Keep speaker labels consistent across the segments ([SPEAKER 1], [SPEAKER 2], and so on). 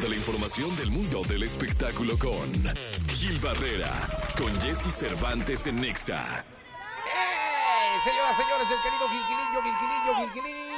[SPEAKER 1] de la información del mundo del espectáculo con Gil Barrera, con Jesse Cervantes en Nexa.
[SPEAKER 2] ¡Eh! Señoras, señores, el querido Gilquilillo, Gilquilillo, Gilquilillo.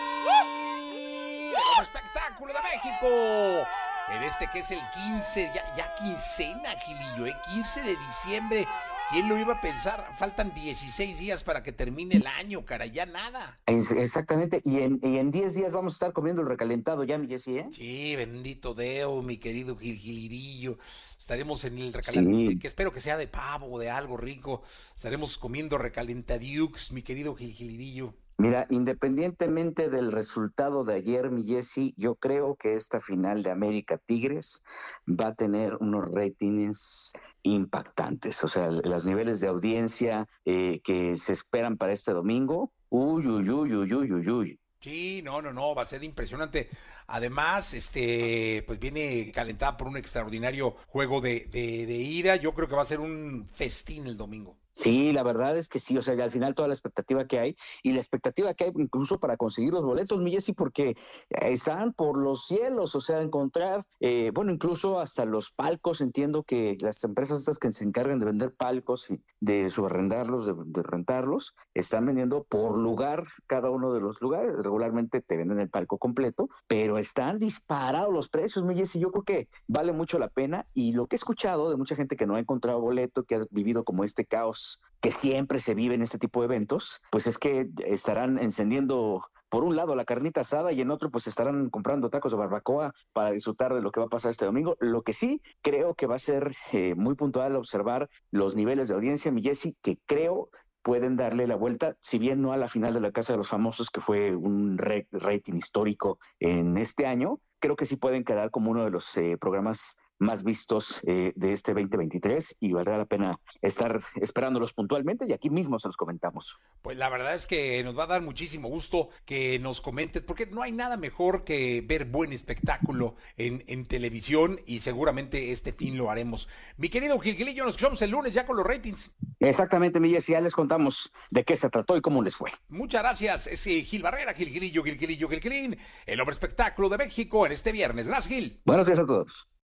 [SPEAKER 2] El espectáculo de México. En este que es el 15, ya, ya quincena, Gilillo, ¿eh? 15 de diciembre. ¿Quién lo iba a pensar? Faltan 16 días para que termine el año, cara, ya nada.
[SPEAKER 3] Es- Exactamente, y en, y en 10 días vamos a estar comiendo el recalentado ya, mi Jessy, ¿eh?
[SPEAKER 2] Sí, bendito Deo, mi querido Gilgilirillo. Estaremos en el recalentado,
[SPEAKER 3] Sí.
[SPEAKER 2] que espero que sea de pavo o de algo rico. Estaremos comiendo recalentadiux, mi querido Gilgilirillo.
[SPEAKER 3] Mira, independientemente del resultado de ayer, mi Jessy, yo creo que esta final de América Tigres va a tener unos ratings impactantes. O sea, los niveles de audiencia eh, que se esperan para este domingo, uy, uy, uy, uy, uy, uy, uy.
[SPEAKER 2] Sí, no, no, no, va a ser impresionante. Además, este, pues viene calentada por un extraordinario juego de, de, de ida. Yo creo que va a ser un festín el domingo.
[SPEAKER 3] Sí, la verdad es que sí, o sea, al final toda la expectativa que hay y la expectativa que hay incluso para conseguir los boletos, mi Jessy, porque están por los cielos, o sea, encontrar, eh, bueno, incluso hasta los palcos, entiendo que las empresas estas que se encargan de vender palcos y de subarrendarlos, de, de rentarlos, están vendiendo por lugar cada uno de los lugares, regularmente te venden el palco completo, pero están disparados los precios, mi Jessy, yo creo que vale mucho la pena y lo que he escuchado de mucha gente que no ha encontrado boleto, que ha vivido como este caos que siempre se vive en este tipo de eventos, pues es que estarán encendiendo por un lado la carnita asada y en otro pues estarán comprando tacos de barbacoa para disfrutar de lo que va a pasar este domingo. Lo que sí creo que va a ser eh, muy puntual observar los niveles de audiencia, mi Jessy, que creo pueden darle la vuelta, si bien no a la final de la Casa de los Famosos, que fue un rating histórico en este año, creo que sí pueden quedar como uno de los eh, programas más vistos eh, de este 2023 y valdrá la pena estar esperándolos puntualmente y aquí mismo se los comentamos.
[SPEAKER 2] Pues la verdad es que nos va a dar muchísimo gusto que nos comentes, porque no hay nada mejor que ver buen espectáculo en, en televisión y seguramente este fin lo haremos. Mi querido Gilgilillo, nos escuchamos el lunes ya con los ratings.
[SPEAKER 3] Exactamente, mi Jessy, ya les contamos de qué se trató y cómo les fue.
[SPEAKER 2] Muchas gracias, es Gil Barrera, Gilgilillo, Gilgilillo, Gilgilín, el hombre espectáculo de México en este viernes. Gracias, Gil.
[SPEAKER 3] Buenos días a todos.